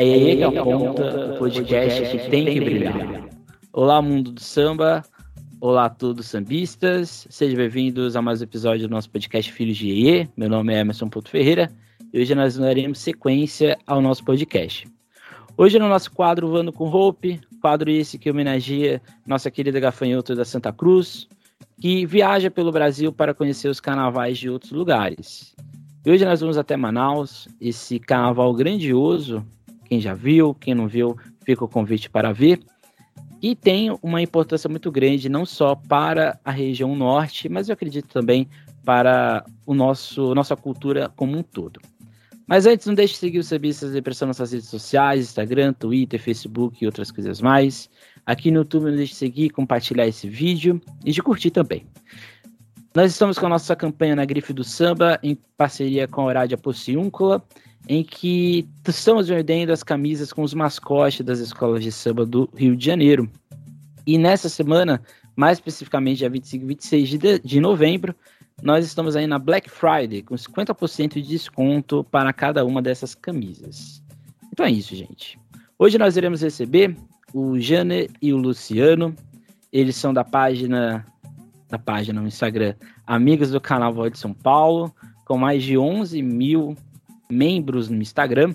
É aí que aponta o podcast que tem que brilhar. Olá, mundo do samba. Olá a todos sambistas. Sejam bem-vindos a mais um episódio do nosso podcast Filhos de Iê. Meu nome é Emerson Porto Ferreira e hoje nós daremos sequência ao nosso podcast. Hoje no nosso quadro Vando com Hope, quadro esse que homenageia nossa querida gafanhoto da Santa Cruz, que viaja pelo Brasil para conhecer os carnavais de outros lugares. E hoje nós vamos até Manaus, esse carnaval grandioso quem já viu, quem não viu, fica o convite para ver. E tem uma importância muito grande, não só para a região norte, mas eu acredito também para o nosso nossa cultura como um todo. Mas antes, não deixe de seguir o Sabistas Depressão nas nossas redes sociais, Instagram, Twitter, Facebook e outras coisas mais. Aqui no YouTube, não deixe de seguir, compartilhar esse vídeo e de curtir também. Nós estamos com a nossa campanha na Grife do Samba, em parceria com a Horádia Pociúncula, em que estamos vendendo as camisas com os mascotes das escolas de samba do Rio de Janeiro. E nessa semana, mais especificamente dia 25 e 26 de, de novembro, nós estamos aí na Black Friday com 50% de desconto para cada uma dessas camisas. Então é isso, gente. Hoje nós iremos receber o Jane e o Luciano. Eles são da página da página no Instagram Amigas do Carnaval de São Paulo, com mais de 11 mil membros no Instagram.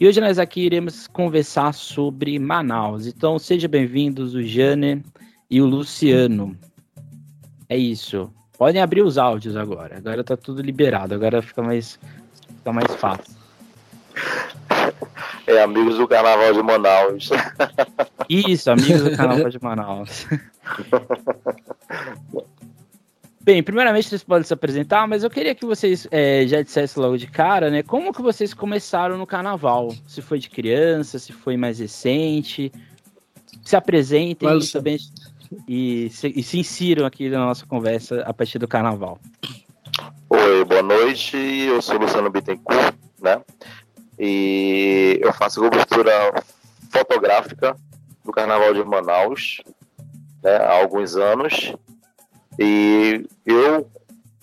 E hoje nós aqui iremos conversar sobre Manaus. Então sejam bem-vindos o Jane e o Luciano. É isso. Podem abrir os áudios agora. Agora tá tudo liberado. Agora fica mais, fica mais fácil. É, amigos do Carnaval de Manaus. Isso, amigos do Carnaval de Manaus. Bem, primeiramente vocês podem se apresentar, mas eu queria que vocês é, já dissessem logo de cara, né? Como que vocês começaram no carnaval? Se foi de criança, se foi mais recente? Se apresentem Mas, também e se, e se insiram aqui na nossa conversa a partir do carnaval. Oi, boa noite. Eu sou Luciano Bittencourt, né? E eu faço cobertura fotográfica do Carnaval de Manaus né, há alguns anos. E eu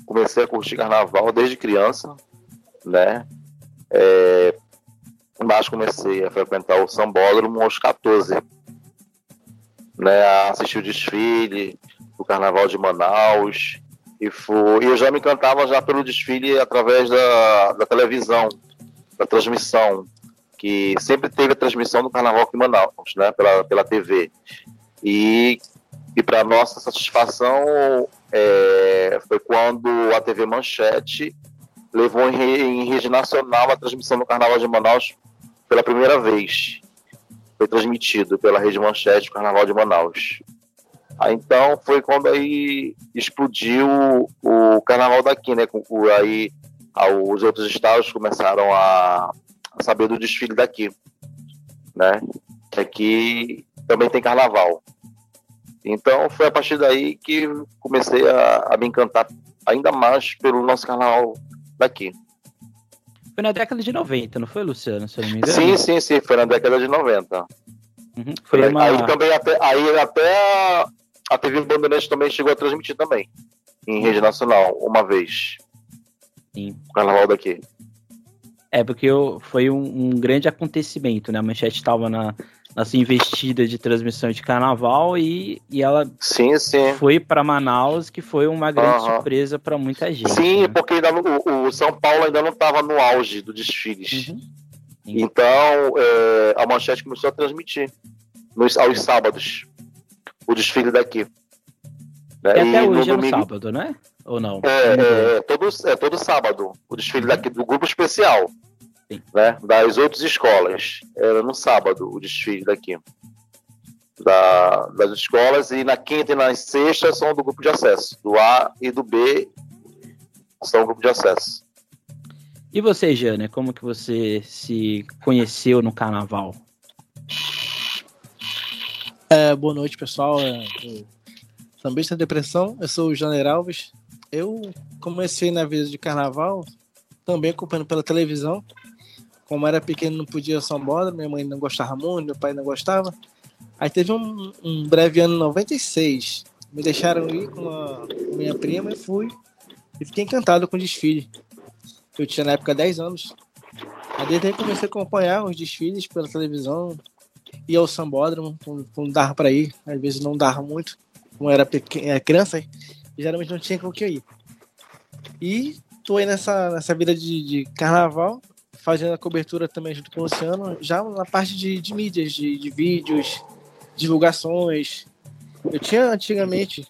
comecei a curtir carnaval desde criança, né? É, mas comecei a frequentar o sambódromo aos 14, né? A assistir o desfile do Carnaval de Manaus. E, foi, e eu já me encantava já pelo desfile através da, da televisão, da transmissão, que sempre teve a transmissão do Carnaval de Manaus, né? Pela, pela TV. E e para nossa satisfação, é, foi quando a TV Manchete levou em, rede nacional a transmissão do Carnaval de Manaus pela primeira vez. Foi transmitido pela Rede Manchete o Carnaval de Manaus. Aí, então foi quando aí explodiu o Carnaval daqui, né? Aí os outros estados começaram a, a saber do desfile daqui, né? Que aqui também tem Carnaval. Então foi a partir daí que comecei a, a me encantar ainda mais pelo nosso canal daqui. Foi na década de 90, não foi, Luciano? Se eu não me engano? Sim, sim, sim, foi na década de 90. Uhum, foi uma... Aí também até, aí até a TV Bandeirantes também chegou a transmitir também, em rede nacional, uma vez. Sim. O carnaval daqui. É, porque eu, foi um, um, grande acontecimento, né? A manchete estava na, nessa investida de transmissão de carnaval e, e ela sim, sim. foi para Manaus, que foi uma grande uhum. surpresa para muita gente. Sim, né? porque ainda o, o, São Paulo ainda não estava no auge do desfiles. Uhum. Então é, a manchete começou a transmitir nos, aos sábados o desfile daqui. Né? E até hoje no é no sábado, né? Ou não? É, é, todo, é todo sábado o desfile daqui do grupo especial né, das outras escolas. Era no sábado o desfile daqui. Da, das escolas, e na quinta e na sexta são do grupo de acesso. Do A e do B são do grupo de acesso. E você, Jana, como que você se conheceu no carnaval? É, boa noite, pessoal. É, Sambista Depressão, eu sou o Janer Alves. Eu comecei na vida de carnaval, também acompanhando pela televisão. Como era pequeno, não podia sambódromo, minha mãe não gostava muito, meu pai não gostava. Aí teve um, um breve ano 96, me deixaram ir com a minha prima e fui. E fiquei encantado com o desfile. Eu tinha na época 10 anos. Desde aí comecei a acompanhar os desfiles pela televisão, ia ao sambódromo, quando dava para ir, às vezes não dava muito, como era pequena, criança, geralmente não tinha com que ir. E tô aí nessa, nessa vida de, de carnaval, fazendo a cobertura também junto com o Luciano, já na parte de, de mídias, de, de vídeos, divulgações. Eu tinha antigamente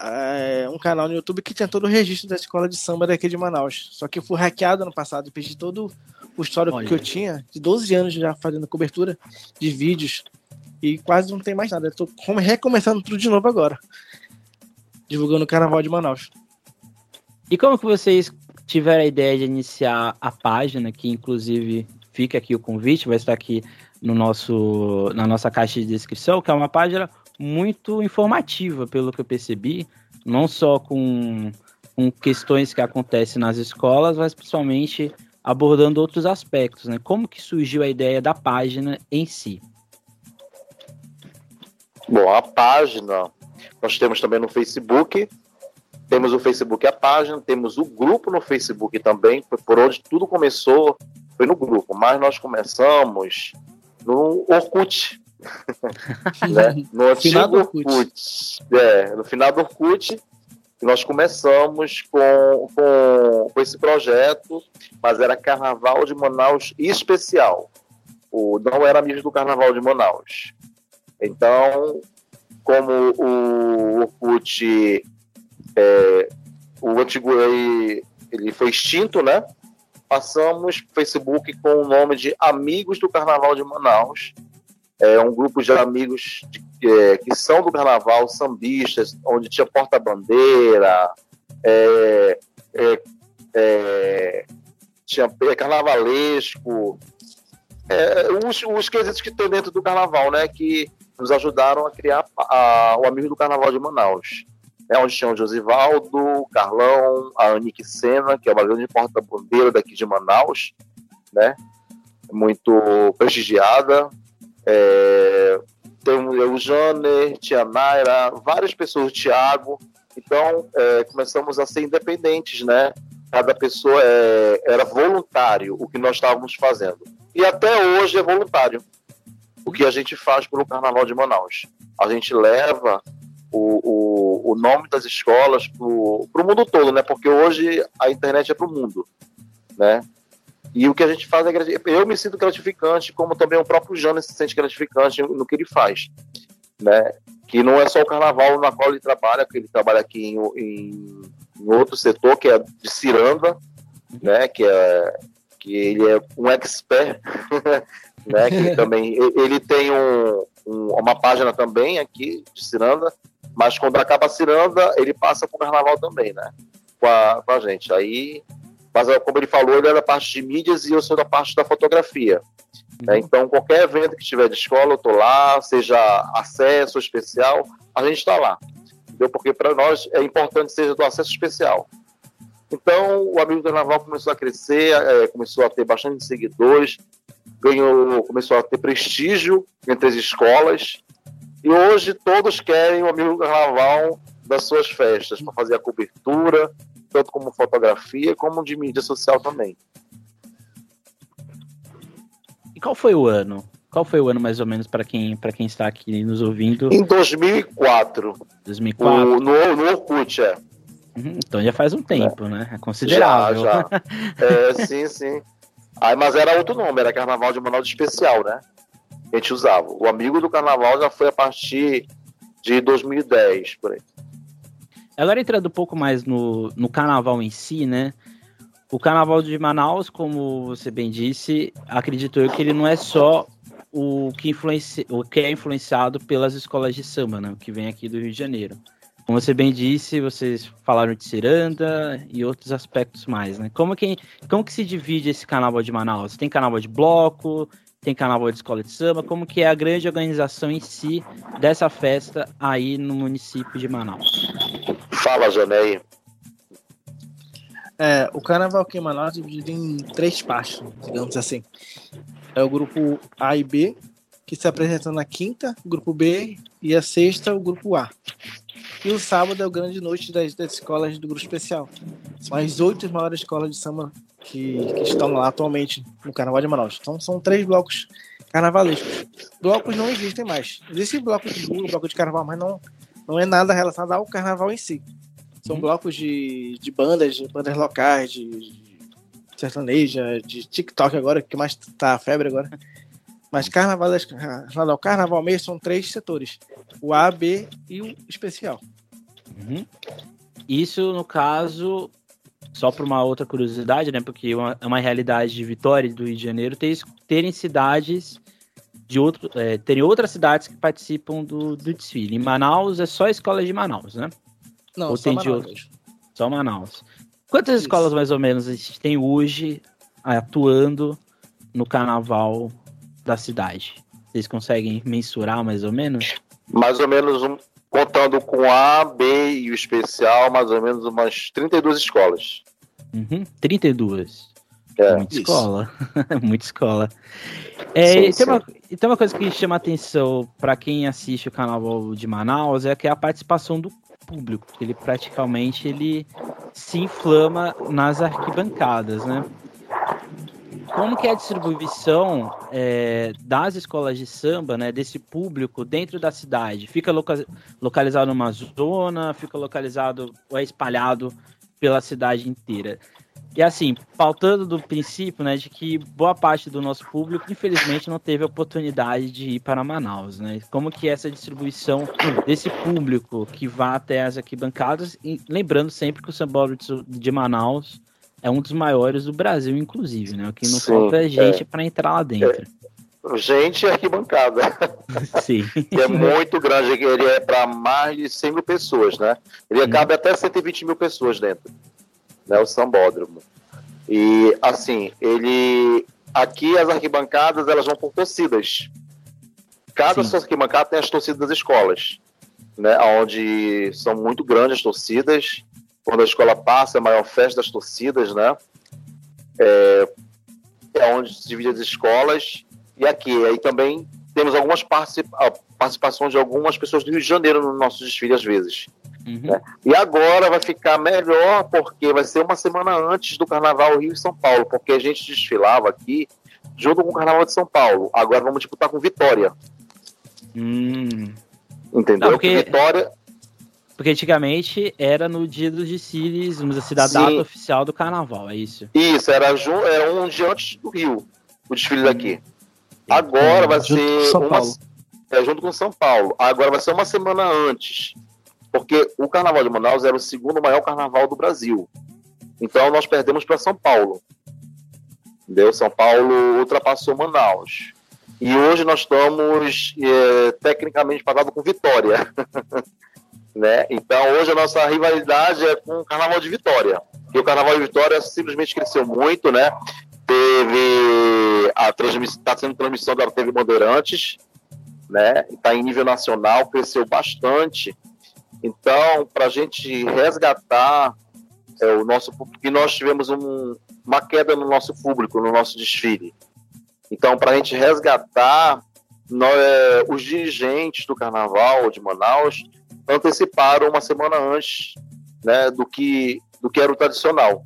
é, um canal no YouTube que tinha todo o registro da escola de samba daqui de Manaus. Só que eu fui hackeado no passado, perdi todo o histórico Olha. que eu tinha, de 12 anos já fazendo cobertura de vídeos. E quase não tem mais nada. Eu tô recomeçando tudo de novo agora. Divulgando o Carnaval de Manaus. E como que vocês tiveram a ideia de iniciar a página, que inclusive fica aqui o convite, vai estar aqui no nosso, na nossa caixa de descrição, que é uma página muito informativa, pelo que eu percebi, não só com, com questões que acontecem nas escolas, mas principalmente abordando outros aspectos, né? Como que surgiu a ideia da página em si? Bom, a página nós temos também no Facebook, temos o Facebook a página, temos o grupo no Facebook também, por onde tudo começou, foi no grupo, mas nós começamos no Orkut. né? No antigo Orkut. Orkut. É, no final do Orkut, nós começamos com, com, com, esse projeto, mas era Carnaval de Manaus especial. O, não era amigo do Carnaval de Manaus. Então, como o Orkut é, o antigo ele, ele foi extinto, né? Passamos Facebook com o nome de Amigos do Carnaval de Manaus. É um grupo de amigos de, é, que são do Carnaval, sambistas, onde tinha porta-bandeira, é, é, é tinha carnavalesco, é, os, os quesitos que tem dentro do Carnaval, né? Que nos ajudaram a criar a, o Amigo do Carnaval de Manaus né, onde tinha o Josivaldo, Carlão, a Anique Sena, que é uma grande porta-bandeira daqui de Manaus, né, muito prestigiada. É, tem o Janer, tinha a Naira, várias pessoas, o Thiago. Então, é, começamos a ser independentes, né? Cada pessoa é, era voluntário o que nós estávamos fazendo. E até hoje é voluntário o que a gente faz pelo Carnaval de Manaus. A gente leva o, o, o nome das escolas para o mundo todo, né? Porque hoje a internet é para o mundo, né? E o que a gente faz é eu me sinto gratificante, como também o próprio Jânio se sente gratificante no que ele faz, né? Que não é só o carnaval na qual ele trabalha, que ele trabalha aqui em, em, em outro setor que é de ciranda, né? Que é que ele é um expert, né? Que também ele tem um, um, uma página também aqui de ciranda mas quando acaba a ciranda, ele passa para o carnaval também, né? Com a, com a gente. Aí, mas como ele falou, ele é da parte de mídias e eu sou da parte da fotografia. Né? Então, qualquer evento que tiver de escola, eu estou lá, seja acesso especial, a gente está lá. Entendeu? Porque para nós é importante seja do acesso especial. Então, o Amigo do Carnaval começou a crescer, é, começou a ter bastante seguidores, ganhou, começou a ter prestígio entre as escolas, e hoje todos querem o amigo carnaval das suas festas, para fazer a cobertura, tanto como fotografia, como de mídia social também. E qual foi o ano? Qual foi o ano mais ou menos para quem quem está aqui nos ouvindo? Em 2004. 2004. No, no, no Orkut, é. Uhum, então já faz um tempo, é. né? É considerável. Já, já. é, sim, sim. Aí, mas era outro nome, era Carnaval de Manaus Especial, né? A gente usava. O Amigo do Carnaval já foi a partir de 2010, por aí. Agora entrando um pouco mais no, no carnaval em si, né? O carnaval de Manaus, como você bem disse, acredito eu que ele não é só o que, influencia, o que é influenciado pelas escolas de samba, né? O que vem aqui do Rio de Janeiro. Como você bem disse, vocês falaram de ciranda e outros aspectos mais, né? Como que, como que se divide esse carnaval de Manaus? Tem carnaval de bloco, tem carnaval de escola de samba, como que é a grande organização em si dessa festa aí no município de Manaus? Fala, Janei. É, o carnaval aqui em Manaus é dividido em três partes, digamos assim. É o grupo A e B, que se apresentam na quinta, o grupo B, e a sexta, o grupo A. E o sábado é o grande noite das, das escolas do grupo especial. São as oito maiores escolas de samba que, que, estão lá atualmente no Carnaval de Manaus. Então são três blocos carnavalescos. Blocos não existem mais. Existe bloco de rua, bloco de carnaval, mas não, não é nada relacionado ao carnaval em si. São uhum. blocos de, de bandas, de bandas locais, de, de sertaneja, de TikTok agora, que mais tá a febre agora. Mas carnaval, carnaval, carnaval mesmo são três setores: o A, B e o especial. Uhum. Isso, no caso, só para uma outra curiosidade, né? Porque é uma, é uma realidade de Vitória e do Rio de Janeiro ter, terem cidades de outro, é, terem outras cidades que participam do, do desfile. Em Manaus é só a escola de Manaus, né? Não, Ou só tem Manaus. de outros? Só Manaus. Quantas Isso. escolas mais ou menos a gente tem hoje atuando no carnaval da cidade? Vocês conseguem mensurar mais ou menos? Mais ou menos um, contando com A, B e o especial, mais ou menos umas 32 escolas. Uhum, 32. É, Muita isso. escola. Muita escola. É, sim, tem, Uma, tem uma coisa que chama atenção para quem assiste o Carnaval de Manaus é que é a participação do público. Ele praticamente ele se inflama nas arquibancadas, né? Como que é a distribuição é, das escolas de samba, né, desse público dentro da cidade? Fica loca localizado numa zona, fica localizado ou é espalhado pela cidade inteira? E assim, faltando do princípio, né, de que boa parte do nosso público, infelizmente, não teve a oportunidade de ir para Manaus, né? Como que é essa distribuição desse público que vá até as arquibancadas, e lembrando sempre que o Sambódromo de Manaus é um dos maiores do Brasil, inclusive, né? O que não Sim, falta é gente é. para entrar lá dentro. É. Gente arquibancada. Sim. é muito grande, ele é para mais de 100 mil pessoas, né? Ele cabe até 120 mil pessoas dentro né, o Sambódromo. E assim, ele aqui as arquibancadas elas vão por torcidas. Cada sua arquibancada tem as torcidas das escolas, né, onde são muito grandes as torcidas. Quando a escola passa, é a maior festa das torcidas, né? É, é onde se divide as escolas. E aqui, aí também temos algumas participações de algumas pessoas do Rio de Janeiro no nosso desfile, às vezes. Uhum. Né? E agora vai ficar melhor porque vai ser uma semana antes do Carnaval Rio e São Paulo, porque a gente desfilava aqui junto com o Carnaval de São Paulo. Agora vamos disputar com Vitória. Hum. Entendeu? Não, porque... Vitória. Porque antigamente era no dia dos desfiles, vamos dizer assim, da Sim. data oficial do carnaval, é isso? Isso, era, era um dia antes do Rio, o desfile daqui. Agora vai ser uma, é, junto com São Paulo. Agora vai ser uma semana antes porque o Carnaval de Manaus era o segundo maior carnaval do Brasil. Então nós perdemos para São Paulo. Entendeu? São Paulo ultrapassou Manaus. E hoje nós estamos é, tecnicamente parados com Vitória. né? Então hoje a nossa rivalidade é com o Carnaval de Vitória. E o Carnaval de Vitória simplesmente cresceu muito, né? Teve a transmissão, está sendo transmissão da TV Bandeirantes, né? Está em nível nacional, cresceu bastante. Então, para a gente resgatar é, o nosso público, nós tivemos um, uma queda no nosso público, no nosso desfile. Então, para a gente resgatar, nós, é, os dirigentes do Carnaval de Manaus anteciparam uma semana antes né, do, que, do que era o tradicional.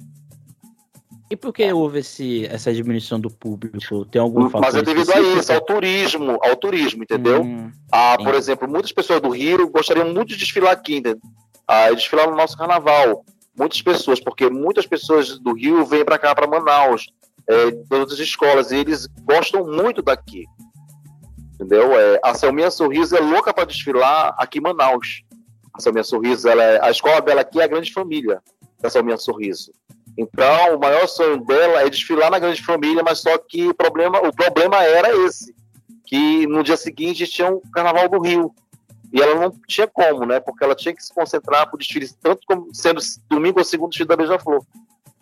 E por que houve esse, essa diminuição do público? Tem algum fator Mas é devido específico? a isso, ao turismo, ao turismo, entendeu? Hum, ah, por exemplo, muitas pessoas do Rio gostariam muito de desfilar aqui, né? ah, desfilar no nosso carnaval. Muitas pessoas, porque muitas pessoas do Rio vêm para cá, para Manaus, é, todas as escolas, e eles gostam muito daqui. Entendeu? É, a Selminha Sorriso é louca para desfilar aqui em Manaus. A Selminha Sorriso, ela é, a escola dela aqui é a grande família da Selminha Sorriso. Então, o maior sonho dela é desfilar na grande família, mas só que o problema, o problema era esse, que no dia seguinte tinha o um Carnaval do Rio. E ela não tinha como, né? Porque ela tinha que se concentrar para o desfile, tanto como sendo domingo ou segundo desfile da Beija-Flor.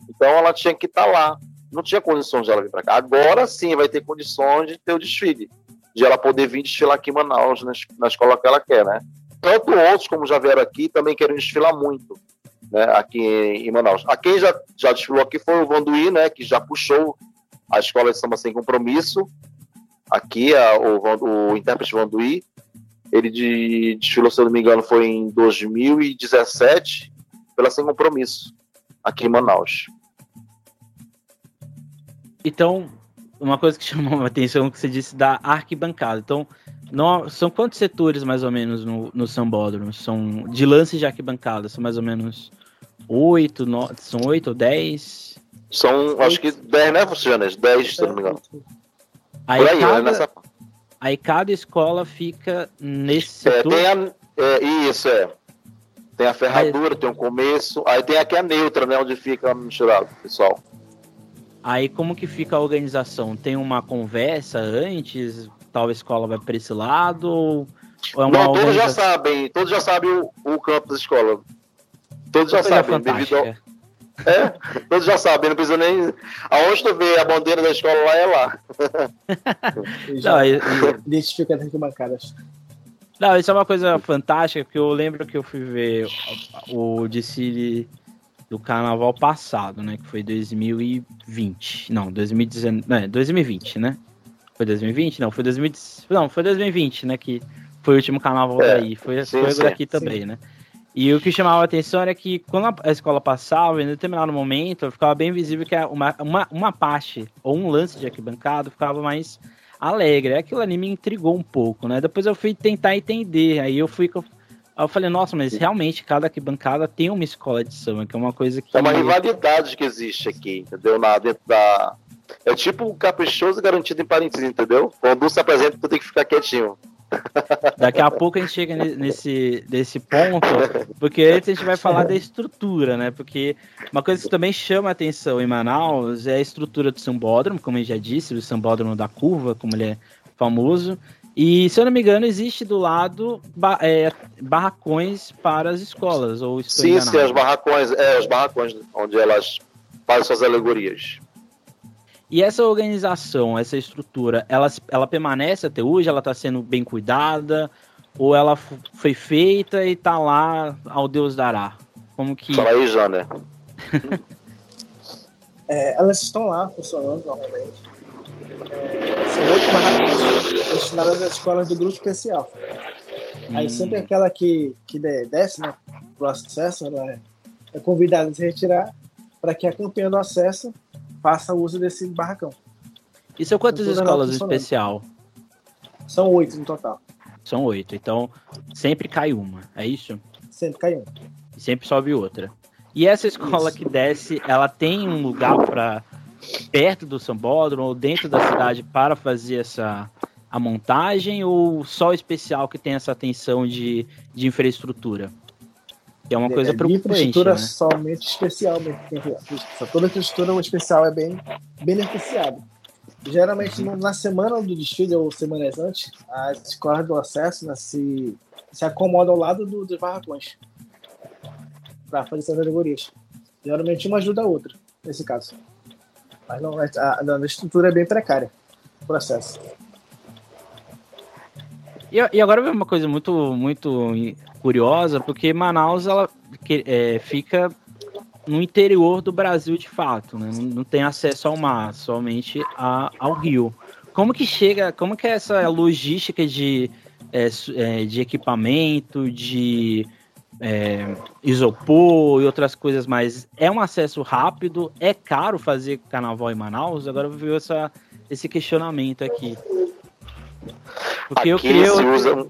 Então ela tinha que estar tá lá. Não tinha condições de ela vir para cá. Agora sim vai ter condições de ter o desfile. De ela poder vir desfilar aqui em Manaus, na, na escola que ela quer, né? Tanto outros, como já vieram aqui, também querem desfilar muito né, aqui em, Manaus. A quem já, já desfilou aqui foi o Vanduí, né, que já puxou a escola de samba sem compromisso, aqui a, o, o intérprete Vanduí. Ele de, desfilou, se eu não me engano, foi em 2017, pela Sem Compromisso, aqui em Manaus. Então, uma coisa que chamou a atenção que você disse da arquibancada. Então, não, são quantos setores mais ou menos no, no Sambódromo? São de lances de arquibancada? São mais ou menos oito, no, são oito ou dez? São, acho que dez, né, Fuciones? Dez, se não me engano. Aí, Por aí, cada, né, nessa... aí cada escola fica nesse é, setor? É, a, é, isso, é. Tem a ferradura, aí... tem o um começo, aí tem aqui a neutra, né, onde fica misturado, pessoal. Aí como que fica a organização? Tem uma conversa antes? Tal escola vai para esse lado? Ou é uma Não, todos já sabem, todos já sabem o, o campo da escola. Todos já sabem, devido ao... É, todos já sabem, não precisa nem. Aonde tu vê a bandeira da escola lá é lá. não, e, identifica as. Não, isso é uma coisa fantástica, porque eu lembro que eu fui ver o, o desfile do carnaval passado, né? Que foi 2020. Não, 2019. Não, 2020, né? Foi 2020? Não, foi 2020. Não, foi 2020, né? Que foi o último carnaval é, daí. Foi, sim, foi daqui também, sim. né? E o que chamava a atenção era que quando a escola passava, em determinado momento, ficava bem visível que uma, uma, uma parte ou um lance de arquibancada ficava mais alegre. Aquilo ali me intrigou um pouco, né? Depois eu fui tentar entender. Aí eu fui Aí eu falei, nossa, mas realmente cada arquibancada tem uma escola de samba, que é uma coisa que. É uma rivalidade que existe aqui, entendeu? Na, dentro da. É tipo o caprichoso garantido em parênteses, entendeu? Quando um se apresenta, tu tem que ficar quietinho. Daqui a pouco a gente chega nesse, nesse ponto, porque antes a gente vai falar da estrutura, né? Porque uma coisa que também chama a atenção em Manaus é a estrutura do sambódromo, como eu já disse, o sambódromo da curva, como ele é famoso. E, se eu não me engano, existe do lado ba é, barracões para as escolas, ou Sim, enganado? sim, as barracões, é, os barracões onde elas fazem suas alegorias. E essa organização, essa estrutura, ela, ela permanece até hoje? Ela está sendo bem cuidada? Ou ela foi feita e está lá ao Deus dará? Como que... Fala aí, Jana. é, elas estão lá funcionando normalmente. É, são oito barracões destinadas às escolas do grupo especial. Hum. Aí sempre aquela que, que desce né, pro acesso, ela é, é convidada a se retirar para que a campeã do acesso faça uso desse barracão. E são quantas então, escolas no especial? São oito no total. São oito, então sempre cai uma, é isso? Sempre cai uma. E sempre sobe outra. E essa escola isso. que desce, ela tem um lugar para perto do sambódromo ou dentro da cidade para fazer essa a montagem ou só o especial que tem essa atenção de, de infraestrutura? Que é uma coisa é, preocupante. Infraestrutura né? somente especial mesmo. Toda infraestrutura especial é bem beneficiada. Geralmente na semana do desfile ou semanas antes, as escolas do acesso né, se, se acomodam ao lado do, dos barracões para fazer essas alegorias. Geralmente uma ajuda a outra, nesse caso. Mas não, a, a, estrutura é bem precária, o processo. E, e agora vem uma coisa muito, muito curiosa, porque Manaus ela é, fica no interior do Brasil de fato, né? não, não tem acesso ao mar, somente a, ao rio. Como que chega, como que é essa logística de, é, é, de equipamento, de é, isopor e outras coisas mais. É um acesso rápido? É caro fazer carnaval em Manaus? Agora vi essa, esse questionamento aqui. Porque aqui eu creio, se usa,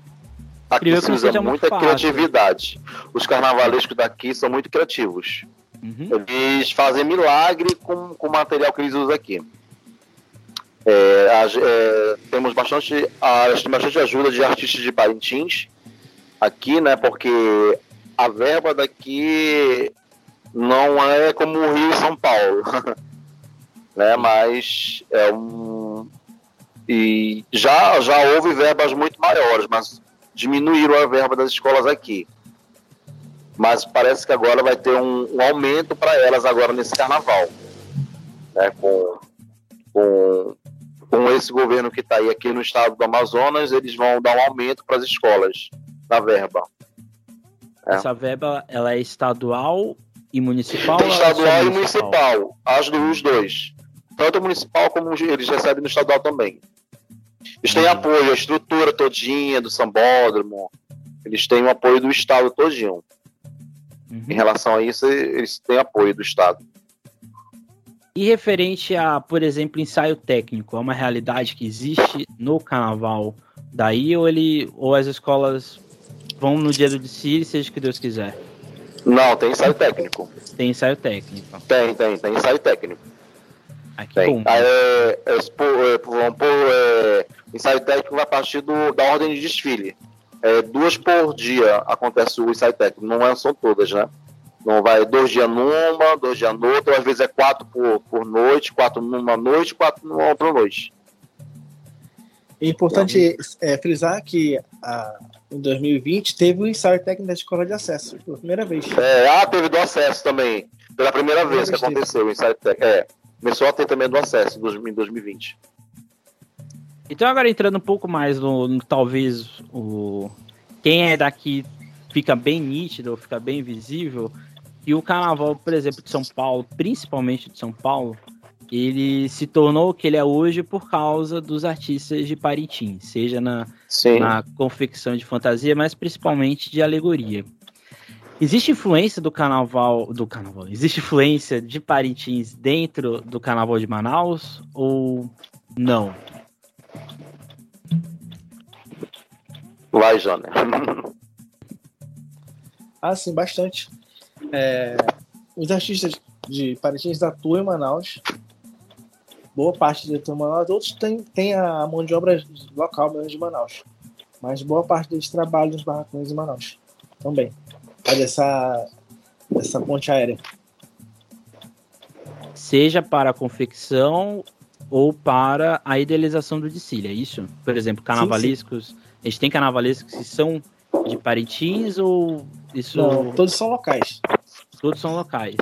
aqui se usa muita criatividade. Os carnavalescos daqui são muito criativos. Uhum. Eles fazem milagre com, com o material que eles usam aqui. É, é, temos bastante, a, bastante ajuda de artistas de Parintins aqui, né? Porque a verba daqui não é como o Rio e São Paulo, né? Mas é um e já já houve verbas muito maiores, mas diminuíram a verba das escolas aqui. Mas parece que agora vai ter um, um aumento para elas agora nesse carnaval, né? Com com com esse governo que está aí aqui no estado do Amazonas, eles vão dar um aumento para as escolas na verba. É. Essa verba ela é estadual e municipal? Tem estadual é e municipal, as dos dois. Tanto municipal como eles recebem no estadual também. Eles têm apoio, a estrutura todinha do sambódromo, eles têm o apoio do Estado todinho. Uhum. Em relação a isso, eles têm apoio do Estado. E referente a, por exemplo, ensaio técnico, é uma realidade que existe no carnaval daí ou ele ou as escolas vão no dia do desfile, seja o que Deus quiser? Não, tem ensaio técnico. Tem ensaio técnico. Tem, tem, tem ensaio técnico. Ah, que tem. bom. É, é, é, vamos pôr, é, ensaio técnico vai partir do, da ordem de desfile. É, duas por dia acontece o ensaio técnico, não é, são todas, né? Não vai dois dias numa, dois dias noutra, às vezes é quatro por, por noite, quatro numa noite, quatro numa outra noite. É importante é, frisar que a, em 2020 teve o ensaio técnico da escola de acesso, pela primeira vez. É, ah, teve do acesso também. Pela primeira, primeira vez, vez que aconteceu o ensaio técnico. É, começou a ter também do acesso em 2020. Então agora entrando um pouco mais no, no talvez o quem é daqui fica bem nítido, fica bem visível, e o carnaval, por exemplo, de São Paulo, principalmente de São Paulo, ele se tornou o que ele é hoje por causa dos artistas de Parintins, seja na, na confecção de fantasia, mas principalmente de alegoria. Existe influência do carnaval, do carnaval, existe influência de Parintins dentro do carnaval de Manaus ou não? Vai, Jana. ah, sim, bastante. É, os artistas de Parintins atuam em Manaus. Boa parte deles atuam em Manaus. Outros têm, têm a mão de obra local mesmo de Manaus. Mas boa parte deles trabalham nos barracões em Manaus. Também. Faz essa, essa ponte aérea. Seja para a confecção ou para a idealização do desfile, é isso? Por exemplo, carnavalescos. Sim, sim. A gente tem carnavalescos que são de Parintins ou isso. Não, todos são locais. Todos são locais.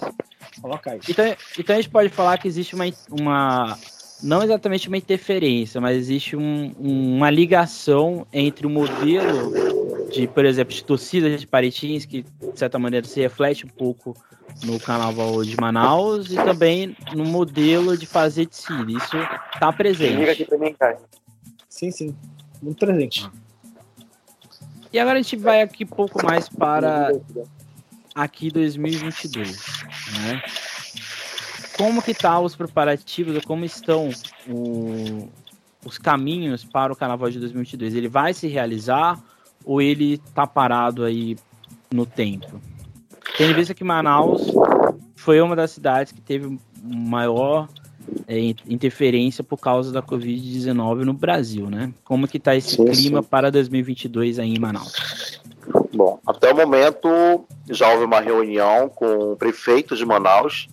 São locais. Então, então a gente pode falar que existe uma, uma não exatamente uma interferência, mas existe um, uma ligação entre o modelo de, por exemplo, de torcida de Parintins, que de certa maneira se reflete um pouco no carnaval de Manaus, e também no modelo de fazer desfile. Isso está presente. Liga aqui também, cara. Sim, sim. Muito presente. E agora a gente vai aqui um pouco mais para aqui 2022, né? Como que tá os preparativos, como estão o, os caminhos para o Carnaval de 2022? Ele vai se realizar ou ele tá parado aí no tempo? Tendo visto que Manaus foi uma das cidades que teve maior é, interferência por causa da Covid-19 no Brasil, né? Como que tá esse sim, clima sim. para 2022 aí em Manaus? Bom, até o momento já houve uma reunião com o prefeito de Manaus,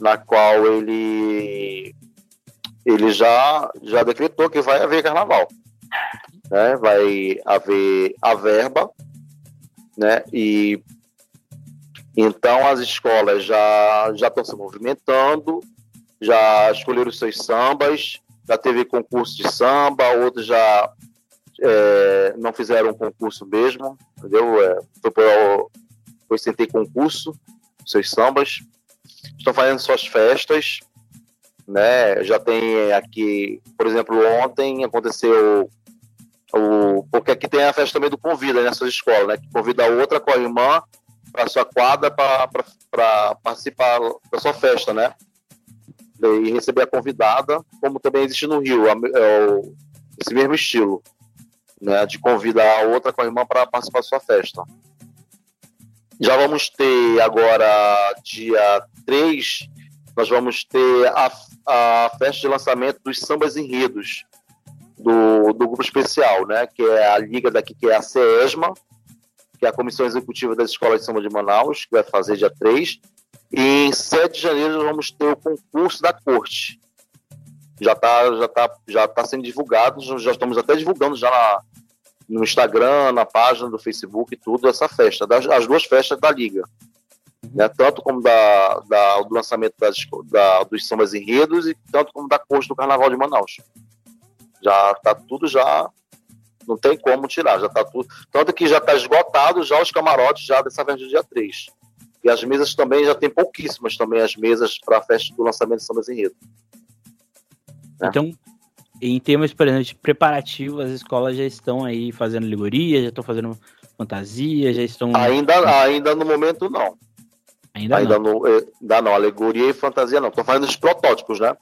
na qual ele ele já já decretou que vai haver carnaval, né? Vai haver a verba, né? E então as escolas já já estão se movimentando, já escolheram seus sambas, já teve concurso de samba, outros já é, não fizeram um concurso mesmo, entendeu? É, foi, por, foi sem ter concurso, seus sambas. Estão fazendo suas festas, né? Já tem aqui, por exemplo, ontem aconteceu o porque aqui tem a festa também do convida nessas escolas, né? Que convida outra com a irmã para sua quadra para participar da sua festa, né? E receber a convidada, como também existe no Rio, é esse mesmo estilo né, de convidar a outra com a irmã para participar da sua festa. Já vamos ter agora, dia 3, nós vamos ter a, a festa de lançamento dos sambas enredos do, do grupo especial, né, que é a liga daqui, que é a CESMA, que é a Comissão Executiva das Escolas de Samba de Manaus, que vai fazer dia 3. E em 7 de janeiro nós vamos ter o concurso da corte, já está já tá, já tá sendo divulgado, já estamos até divulgando já na, no Instagram, na página do Facebook tudo, essa festa, das, as duas festas da Liga. Né, tanto como da, da, do lançamento das, da, dos sambas enredos e tanto como da corte do Carnaval de Manaus. Já está tudo já não tem como tirar, já está tudo. Tanto que já está esgotado já os camarotes já dessa festa do dia 3. E as mesas também já tem pouquíssimas também as mesas para a festa do lançamento de sambas enredo. Né? Então, em termos, por exemplo, de preparativo, as escolas já estão aí fazendo alegoria, já estão fazendo fantasia, já estão. Ainda, ainda no momento não. Ainda, ainda não. No, eh, ainda não, alegoria e fantasia não. Estão fazendo os protótipos, né?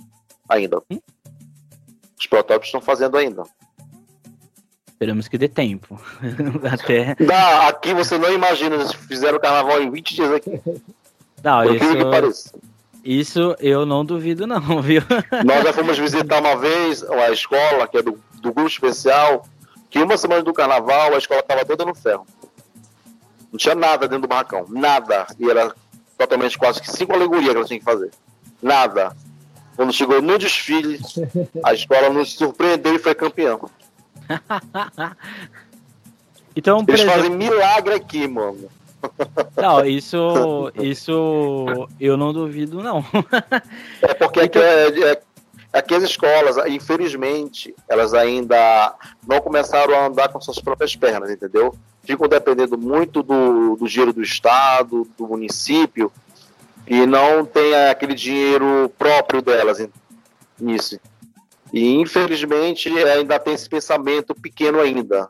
Ainda. Hum? Os protótipos estão fazendo ainda. Esperamos que dê tempo. Até. Dá, aqui você não imagina, eles fizeram o carnaval em 20 dias aqui. Não, Por isso... que pareça. Isso eu não duvido, não, viu? Nós já fomos visitar uma vez a escola, que é do, do grupo especial, que uma semana do carnaval a escola estava toda no ferro. Não tinha nada dentro do barracão, nada. E era totalmente quase que cinco alegorias que ela tinha que fazer. Nada. Quando chegou no desfile, a escola nos surpreendeu e foi campeão. então, Eles exemplo... fazem milagre aqui, mano. Não, isso, isso eu não duvido, não. É porque então... é, é, aqui as escolas, infelizmente, elas ainda não começaram a andar com suas próprias pernas, entendeu? Ficam dependendo muito do, do dinheiro do Estado, do município, e não tem aquele dinheiro próprio delas nisso. E infelizmente ainda tem esse pensamento pequeno ainda.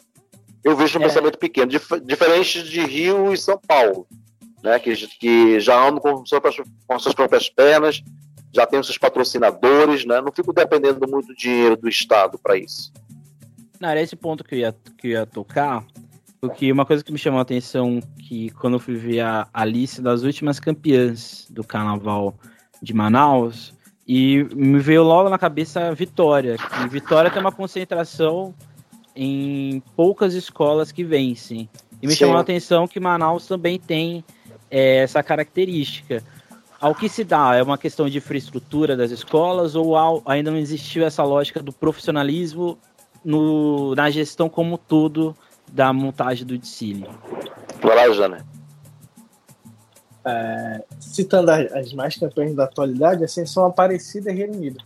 Eu vejo um é. pensamento pequeno, dif diferente de Rio e São Paulo, né? Que, que já andam com, com suas próprias pernas, já tem os seus patrocinadores, né? Não fico dependendo muito do dinheiro do Estado para isso. Não, era esse ponto que eu ia, que eu ia tocar, porque uma coisa que me chamou a atenção que quando eu fui ver a, a lista das últimas campeãs do Carnaval de Manaus, e me veio logo na cabeça Vitória, que Vitória tem uma concentração em poucas escolas que vencem. E me Sim. chamou a atenção que Manaus também tem é, essa característica. Ao que se dá? É uma questão de infraestrutura das escolas ou ainda não existiu essa lógica do profissionalismo no, na gestão como todo da montagem do desfile? Vai lá, Jana. É, citando as, as, mais campeãs da atualidade, assim, são Aparecida e Reunida.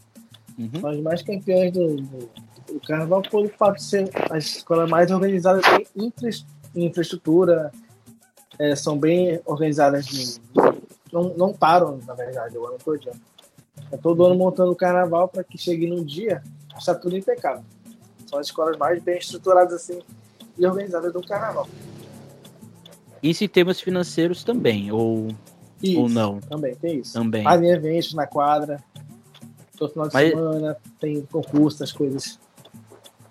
Uhum. São as mais campeãs do, do, do carnaval por fato de ser as escolas mais organizadas em infra, infraestrutura, é, são bem organizadas, de, não, não param, na verdade, o ano todo. É todo ano montando o carnaval para que chegue num dia, está tudo impecável. São as escolas mais bem estruturadas assim e organizadas do carnaval. Isso em termos financeiros também, ou, isso, ou não? Também, tem isso. Também. Fazem eventos na quadra, todo final de Mas... semana, tem concurso, as coisas.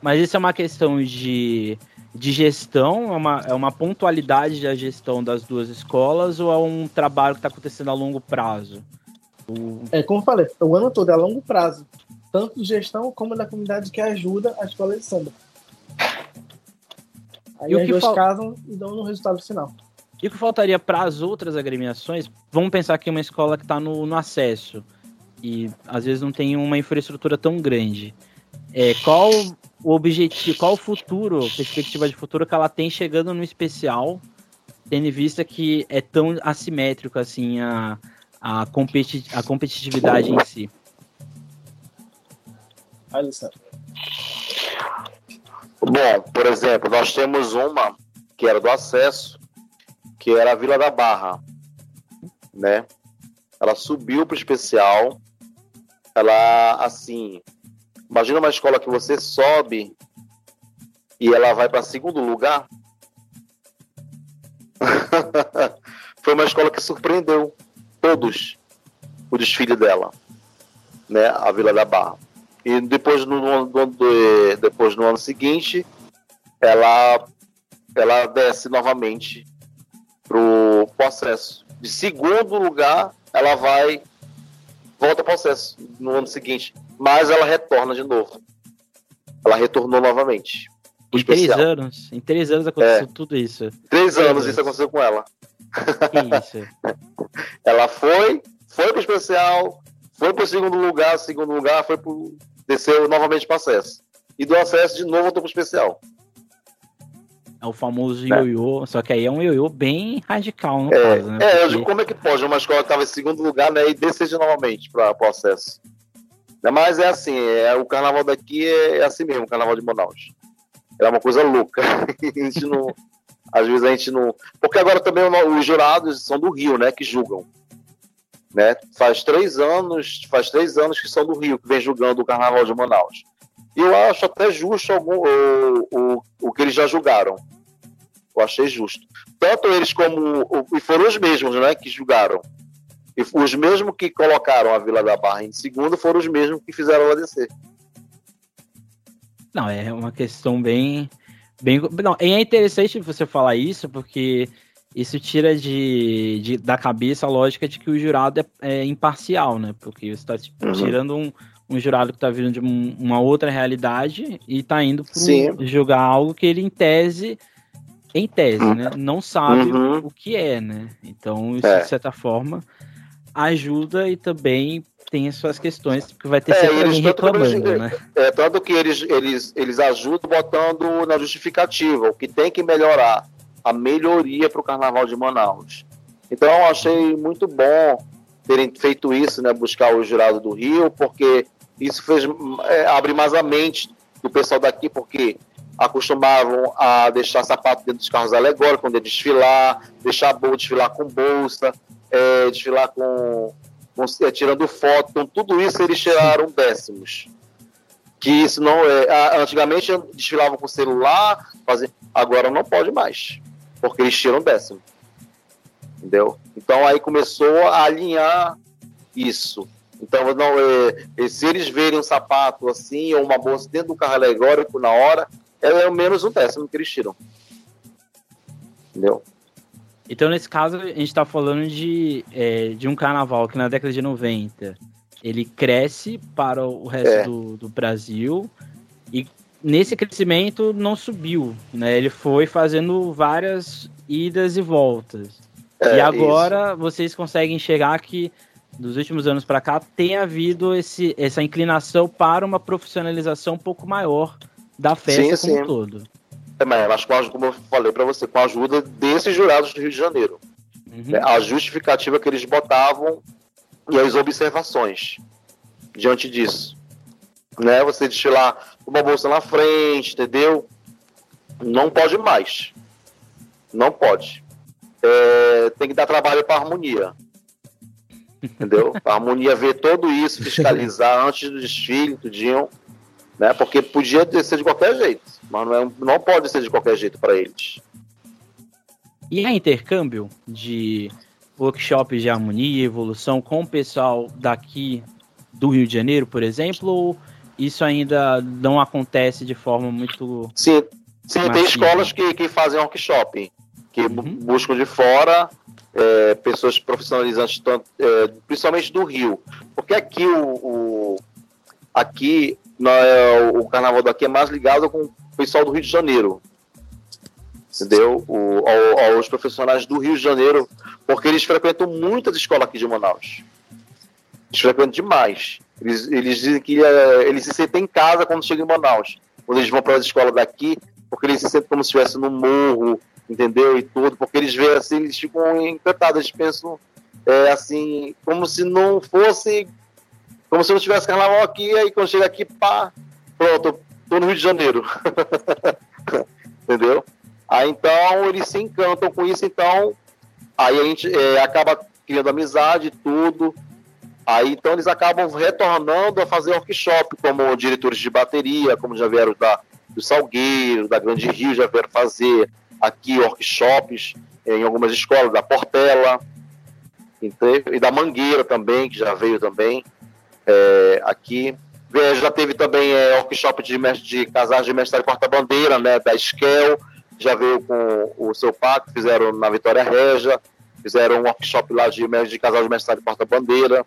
Mas isso é uma questão de, de gestão, é uma, é uma pontualidade da gestão das duas escolas ou é um trabalho que está acontecendo a longo prazo? O... É, como eu falei, o ano todo é a longo prazo, tanto de gestão como da comunidade que ajuda a escola de samba. Aí e as duas fal... casam e dão no resultado final. E o que faltaria para as outras agremiações? Vamos pensar que uma escola que está no, no acesso e às vezes não tem uma infraestrutura tão grande. É, qual o objetivo, qual o futuro, perspectiva de futuro que ela tem chegando no especial, tendo em vista que é tão assimétrico assim a, a, competi a competitividade em si? Bom, por exemplo, nós temos uma que era do acesso, que era a Vila da Barra, né? Ela subiu para o especial. Ela, assim, imagina uma escola que você sobe e ela vai para segundo lugar. Foi uma escola que surpreendeu todos o desfile dela, né? A Vila da Barra. E depois no, no, no, depois, no ano seguinte, ela, ela desce novamente pro processo. De segundo lugar, ela vai volta ao processo no ano seguinte, mas ela retorna de novo. Ela retornou novamente. Em três anos, em três anos aconteceu é. tudo isso. Três anos isso aconteceu com ela. Que isso? ela foi, foi pro especial, foi pro segundo lugar, segundo lugar, foi pro desceu novamente para acesso. E do acesso de novo voltou para especial. É o famoso é. ioiô, só que aí é um ioiô bem radical, no é, caso, né? É, Porque... como é que pode uma escola que estava em segundo lugar, né, e descer novamente para o acesso? Mas é assim, é, o carnaval daqui é, é assim mesmo, o carnaval de Manaus. É uma coisa louca. a gente não, às vezes a gente não. Porque agora também os jurados são do Rio, né, que julgam. Né? Faz três anos, faz três anos que são do Rio, que vem julgando o Carnaval de Manaus. E eu acho até justo algum, o, o, o que eles já julgaram. Eu achei justo. Tanto eles como. E foram os mesmos, né? Que julgaram. E os mesmos que colocaram a Vila da Barra em segundo foram os mesmos que fizeram ela descer. Não, é uma questão bem. bem não, é interessante você falar isso, porque isso tira de, de, da cabeça a lógica de que o jurado é, é imparcial, né? Porque você está tipo, uhum. tirando um, um jurado que está vindo de um, uma outra realidade e está indo para julgar algo que ele, em tese, em tese, uhum. né? Não sabe uhum. o, o, que é, né? Então, isso, é. de certa forma, ajuda e também tem as suas questões, porque vai ter é, sempre alguém reclamando, eles, né? É, tanto que eles, eles, eles ajudam botando na justificativa o que tem que melhorar, a melhoria para o Carnaval de Manaus. Então, eu achei muito bom terem feito isso, né, buscar o jurado do Rio, porque isso fez, é, abre mais a mente do pessoal daqui, porque acostumavam a deixar sapato dentro dos carros alegóricos, quando ia desfilar, deixar a bolsa desfilar com bolsa, é, desfilar com, com é, tirando foto, então tudo isso eles tiraram décimos. Que isso não é. Antigamente desfilavam com celular, fazia, agora não pode mais, porque eles tiram décimo. Entendeu? Então aí começou a alinhar isso. Então, não, é, se eles verem um sapato assim, ou uma bolsa dentro do carro alegórico na hora, é menos um décimo que eles tiram. Entendeu? Então, nesse caso, a gente está falando de, é, de um carnaval que na década de 90 ele cresce para o resto é. do, do Brasil e nesse crescimento não subiu, né? Ele foi fazendo várias idas e voltas. É, e agora isso. vocês conseguem enxergar que dos últimos anos para cá tem havido esse, essa inclinação para uma profissionalização um pouco maior da festa sim, como sim. todo. É, mas com, como eu falei para você, com a ajuda desses jurados do Rio de Janeiro. Uhum. Né, a justificativa que eles botavam e as observações diante disso. Né? Você desfilar uma bolsa na frente, entendeu? Não pode mais. Não pode. É, tem que dar trabalho para a harmonia. Entendeu? A harmonia ver tudo isso, fiscalizar antes do desfile, tudinho né? Porque podia ser de qualquer jeito, mas não, é, não pode ser de qualquer jeito para eles. E há intercâmbio de workshops de harmonia e evolução com o pessoal daqui do Rio de Janeiro, por exemplo, ou isso ainda não acontece de forma muito. Sim, sim tem escolas que, que fazem workshop, que uhum. buscam de fora é, pessoas profissionalizantes, tanto, é, principalmente do Rio. Porque aqui o, o aqui é, o carnaval daqui é mais ligado com o pessoal do Rio de Janeiro. Entendeu? O, ao, aos profissionais do Rio de Janeiro, porque eles frequentam muitas escolas aqui de Manaus. Eles frequentam demais. Eles, eles dizem que é, eles se sentem em casa quando chegam em Manaus. Quando eles vão para as escolas daqui, porque eles se sentem como se estivessem no morro, entendeu? E tudo, porque eles veem assim, eles ficam encantados, eles pensam é, assim, como se não fosse como se não tivesse carnaval aqui, aí quando chega aqui, pá, pronto, tô no Rio de Janeiro. Entendeu? Aí então eles se encantam com isso, então aí a gente é, acaba criando amizade, tudo. Aí então eles acabam retornando a fazer workshop, como diretores de bateria, como já vieram da, do Salgueiro, da Grande Rio, já vieram fazer aqui workshops em algumas escolas, da Portela, e da Mangueira também, que já veio também é, aqui. Já teve também é, workshop de, de casais de mestre porta-bandeira, né, da Esquel, já veio com o seu pacto, fizeram na Vitória Regia, fizeram um workshop lá de, de casal de mestre porta-bandeira.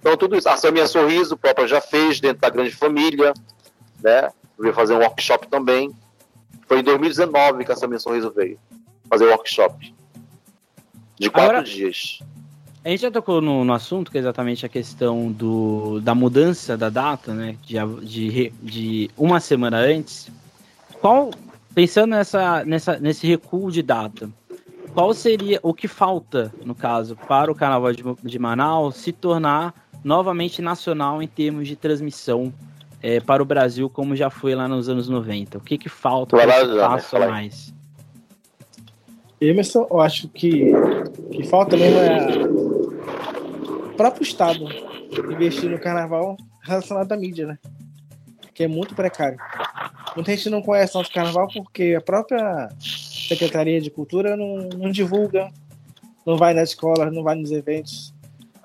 Então, tudo isso. A Selminha Sorriso, o próprio já fez dentro da grande família, né? Veio fazer um workshop também. Foi em 2019 que a Selminha Sorriso veio fazer o workshop. De quatro Agora, dias. A gente já tocou no, no, assunto, que é exatamente a questão do, da mudança da data, né? De, de, de uma semana antes. Qual, pensando nessa, nessa, nesse recuo de data, qual seria o que falta, no caso, para o Carnaval de, de Manaus se tornar novamente nacional em termos de transmissão é, para o Brasil, como já foi lá nos anos 90? O que, que falta para esse passo a mais? Emerson, eu acho que que falta mesmo é próprio Estado investir no carnaval relacionado à mídia, né? que é muito precário. Muita gente não conhece nosso carnaval porque a própria Secretaria de Cultura não, não divulga, não vai nas escolas, não vai nos eventos.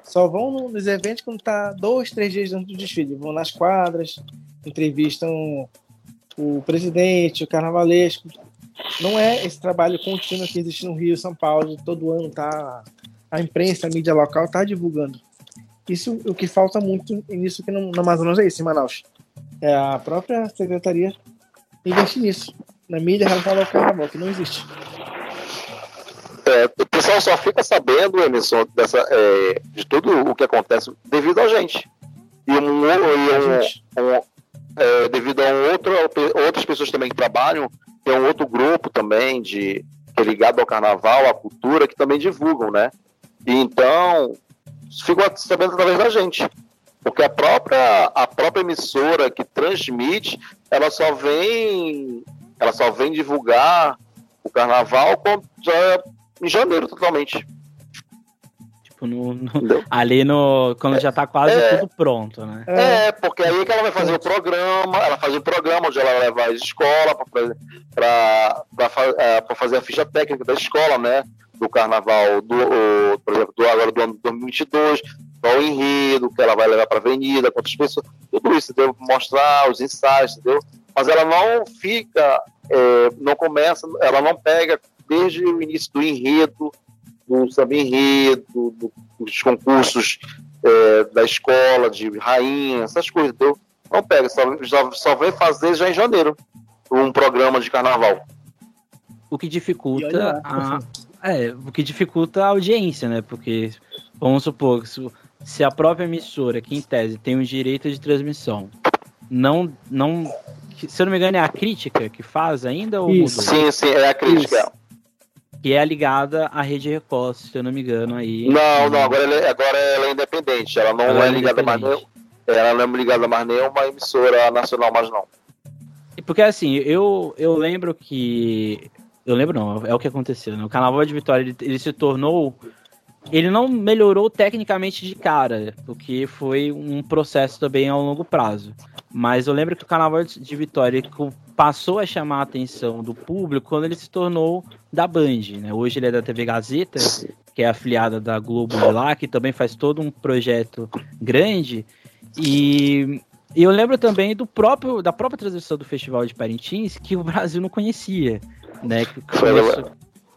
Só vão nos eventos quando está dois, três dias dentro do desfile. Vão nas quadras, entrevistam o presidente, o carnavalesco. Não é esse trabalho contínuo que existe no Rio, São Paulo, todo ano tá a imprensa, a mídia local tá divulgando. Isso o que falta muito nisso que no, no Amazonas é isso, em Manaus. É a própria secretaria investir nisso, na mídia relacionada ao carnaval, que não existe. É, o pessoal só fica sabendo, Emerson, dessa, é, de tudo o que acontece devido a gente. E um, e um, um é, devido a um outro, outras pessoas também que trabalham, tem um outro grupo também de que é ligado ao carnaval, à cultura, que também divulgam, né? E então ficam sabendo através da gente. Porque a própria, a própria emissora que transmite, ela só vem, ela só vem divulgar o carnaval quando já é em janeiro totalmente. Tipo, no, no ali no. Quando é, já tá quase é, tudo pronto, né? É, porque aí que ela vai fazer o programa, ela faz o programa onde ela leva a escola para é, fazer a ficha técnica da escola, né? Do carnaval, do, o, por exemplo, do, agora do ano 2022, qual o enredo que ela vai levar para a avenida, quantas pessoas, tudo isso, entendeu? Mostrar os ensaios, entendeu? Mas ela não fica, é, não começa, ela não pega desde o início do enredo, do samba enredo, do, dos concursos é, da escola, de rainha, essas coisas, entendeu? Não pega, só, já, só vem fazer já em janeiro um programa de carnaval. O que dificulta a, é, o que dificulta a audiência, né? Porque, vamos supor, se, se a própria emissora, que em tese tem o direito de transmissão, não, não se eu não me engano, é a crítica que faz ainda? Ou. Sim, sim, é a crítica. Isso que é ligada à Rede Record, se eu não me engano aí. Não, não, agora ela, é, agora ela é independente, ela não ela é, é ligada mais nem, ela não é ligada mais nem uma emissora nacional mais não. Porque assim, eu, eu lembro que eu lembro não, é o que aconteceu, né? O Carnaval de Vitória ele, ele se tornou ele não melhorou tecnicamente de cara, porque foi um processo também ao longo prazo. Mas eu lembro que o Carnaval de Vitória passou a chamar a atenção do público quando ele se tornou da Band. Né? Hoje ele é da TV Gazeta, que é afiliada da Globo de lá, que também faz todo um projeto grande. E, e eu lembro também do próprio, da própria transmissão do Festival de Parintins, que o Brasil não conhecia. Né? Que,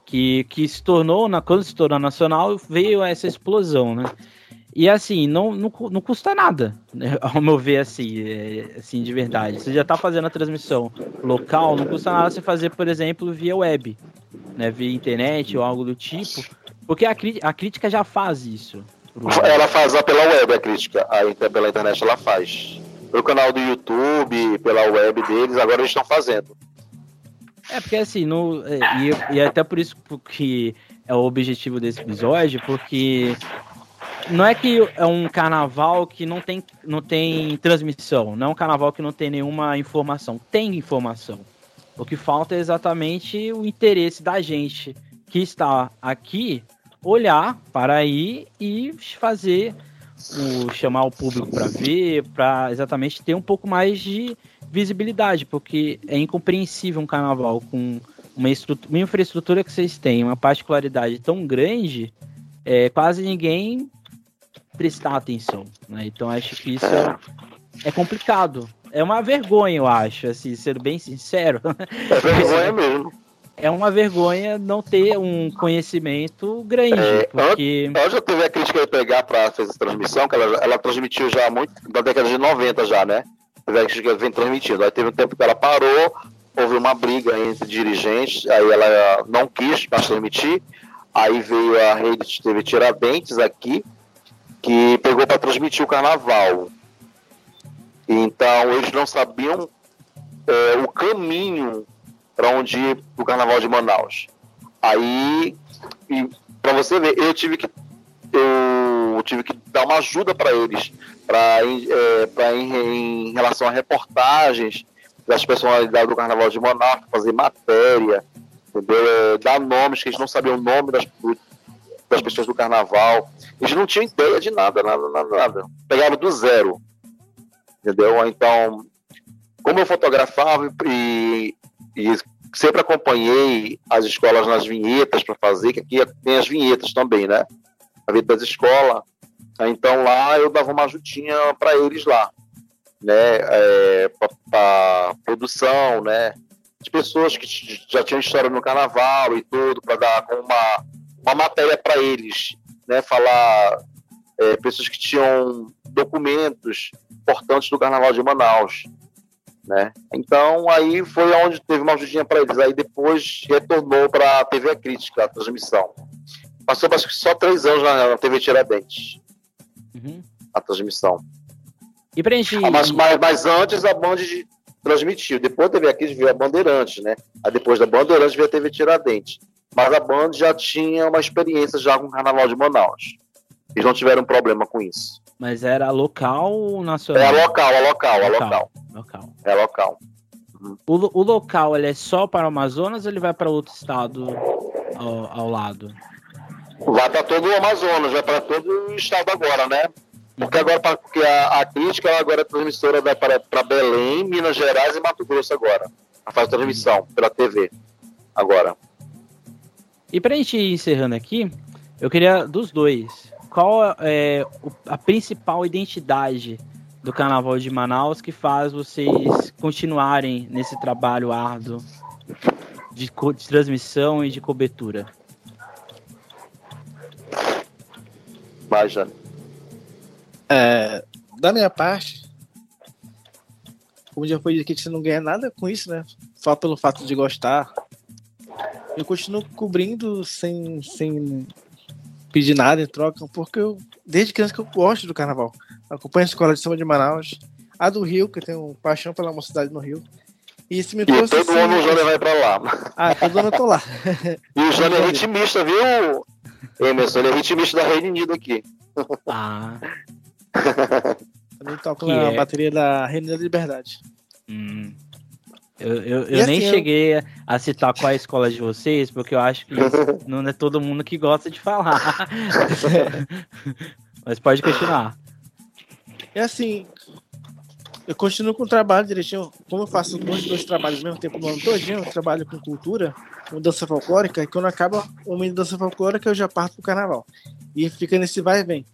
que, que se tornou, na, quando se tornou nacional, veio essa explosão, né? E assim, não, não, não custa nada, né? ao meu ver, assim, é, assim, de verdade. Você já está fazendo a transmissão local, não custa nada você fazer, por exemplo, via web, né? Via internet ou algo do tipo, porque a, a crítica já faz isso. Ela faz pela web a crítica, aí pela internet ela faz. Pelo canal do YouTube, pela web deles, agora eles estão fazendo. É, porque assim, no, é, e, e até por isso que é o objetivo desse episódio, porque não é que é um carnaval que não tem, não tem transmissão, não é um carnaval que não tem nenhuma informação. Tem informação. O que falta é exatamente o interesse da gente que está aqui olhar para aí e fazer o chamar o público para ver, para exatamente ter um pouco mais de visibilidade, porque é incompreensível um carnaval com uma, uma infraestrutura que vocês têm, uma particularidade tão grande, é, quase ninguém prestar atenção, né? Então acho que isso é, é complicado. É uma vergonha, eu acho, assim, sendo bem sincero. É vergonha mesmo. É uma vergonha não ter um conhecimento grande, é, porque... Ela já teve a crítica de pegar para fazer essa transmissão, que ela, ela transmitiu já muito, da década de 90 já, né? Teve a crítica vem transmitindo. Aí teve um tempo que ela parou, houve uma briga entre dirigentes, aí ela não quis mais transmitir, aí veio a rede TV Tiradentes aqui, que pegou para transmitir o carnaval. Então eles não sabiam é, o caminho para onde ir o carnaval de Manaus. Aí, para você ver, eu tive que eu tive que dar uma ajuda para eles, para é, em, em, relação a reportagens das personalidades do Carnaval de Manaus, fazer matéria, entendeu? É, dar nomes que eles não sabiam o nome das, das pessoas do carnaval. Eles não tinham ideia de nada, nada, nada, nada. Pegaram do zero. Entendeu? Então, como eu fotografava e, e sempre acompanhei as escolas nas vinhetas para fazer, que aqui tem as vinhetas também, né? A vinheta das escolas. Então lá eu dava uma ajudinha para eles lá, né? É, para produção, né? De pessoas que já tinham história no carnaval e tudo, para dar uma, uma matéria para eles, né? Falar é, pessoas que tinham documentos importantes do Carnaval de Manaus, né? Então aí foi onde teve uma ajudinha para eles. Aí depois retornou para a TV Crítica, a transmissão. Passou acho que só três anos na, na TV Tiradentes, uhum. a transmissão. E pra gente... Ah, mas, mas, mas, antes a Band transmitiu. Depois a TV aqui veio a Bandeirantes, né? Aí depois da Bandeirantes veio a TV Tiradentes. Mas a Band já tinha uma experiência já com o Carnaval de Manaus. Eles não tiveram problema com isso. Mas era local ou nacional? É local, é local, é local. Local. É local. Uhum. O, o local ele é só para o Amazonas ou ele vai para outro estado ao, ao lado? Vai para todo o Amazonas, vai para todo o estado agora, né? Porque agora porque a, a crítica agora é transmissora vai para, para Belém, Minas Gerais e Mato Grosso agora. A faz transmissão pela TV agora. E para a gente ir encerrando aqui, eu queria dos dois qual é a principal identidade do Carnaval de Manaus que faz vocês continuarem nesse trabalho árduo de, de transmissão e de cobertura? Vai, Jane. É, da minha parte, como já foi dito aqui, você não ganha nada com isso, né? Só pelo fato de gostar. Eu continuo cobrindo sem, sem pedir nada em troca, porque eu, desde criança que eu gosto do carnaval. acompanho a escola de samba de Manaus, a do Rio, que eu tenho paixão pela mocidade no Rio. E isso me trouxe. E todo assim, ano o Jônia vai pra lá. Ah, todo ano eu tô lá. e o Jônia é ritmista, viu, Emerson? Ele é ritmista da Reino Unido aqui. Ah. Também toco na é... bateria da Reino da Liberdade. Hum. Eu, eu, eu assim, nem cheguei a citar qual é a escola de vocês, porque eu acho que não é todo mundo que gosta de falar. Mas pode continuar. É assim, eu continuo com o trabalho direitinho. Como eu faço dois, dois trabalhos ao mesmo tempo no ano todinho, eu trabalho com cultura, com dança folclórica, e quando acaba o mês de dança folclórica, eu já parto pro carnaval. E fica nesse vai e vem.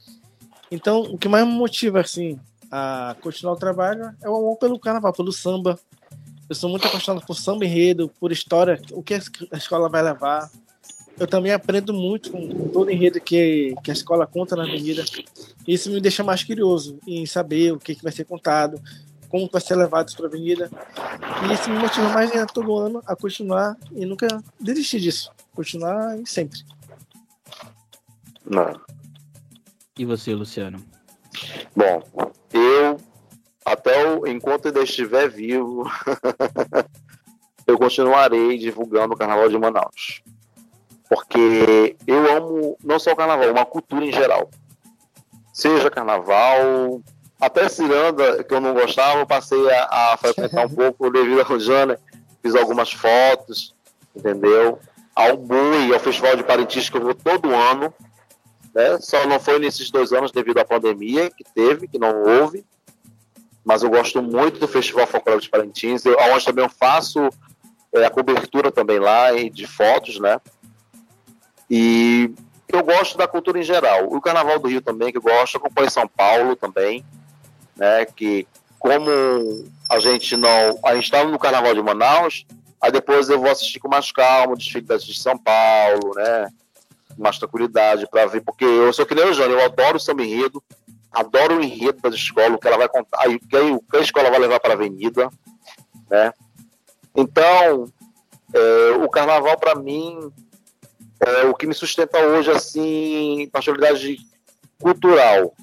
Então, o que mais me motiva, assim, a continuar o trabalho é o amor pelo carnaval, pelo samba, eu sou muito apaixonado por samba enredo, por história, o que a escola vai levar. Eu também aprendo muito com, todo enredo que, que a escola conta na avenida. Isso me deixa mais curioso em saber o que, que vai ser contado, como vai ser levado para a avenida. E isso me motiva mais a todo ano a continuar e nunca desistir disso. Continuar sempre. Não. E você, Luciano? Bom, eu até o, enquanto ainda estiver vivo, eu continuarei divulgando o Carnaval de Manaus. Porque eu amo não só o Carnaval, uma cultura em geral. Seja Carnaval, até Ciranda, que eu não gostava, eu passei a, a frequentar um pouco devido a Rojana, fiz algumas fotos, entendeu? Ao Bui, ao Festival de Parintins, que eu vou todo ano, né? Só não foi nesses dois anos devido à pandemia que teve, que não houve mas eu gosto muito do Festival Folclórico de Parintins, eu, onde também eu faço é, a cobertura também lá de fotos, né? E eu gosto da cultura em geral. O Carnaval do Rio também, que eu gosto, acompanho São Paulo também, né? Que como a gente não. A gente estava no Carnaval de Manaus, aí depois eu vou assistir com mais calma o desfile de São Paulo, né? Mais tranquilidade para ver, porque eu sou que nem o Jânio, eu adoro o samba enredo, adoro o enredo das escolas, o que ela vai contar, o que a escola vai levar para a avenida, né? Então, é, o carnaval para mim é o que me sustenta hoje, assim, pastoralidade cultural.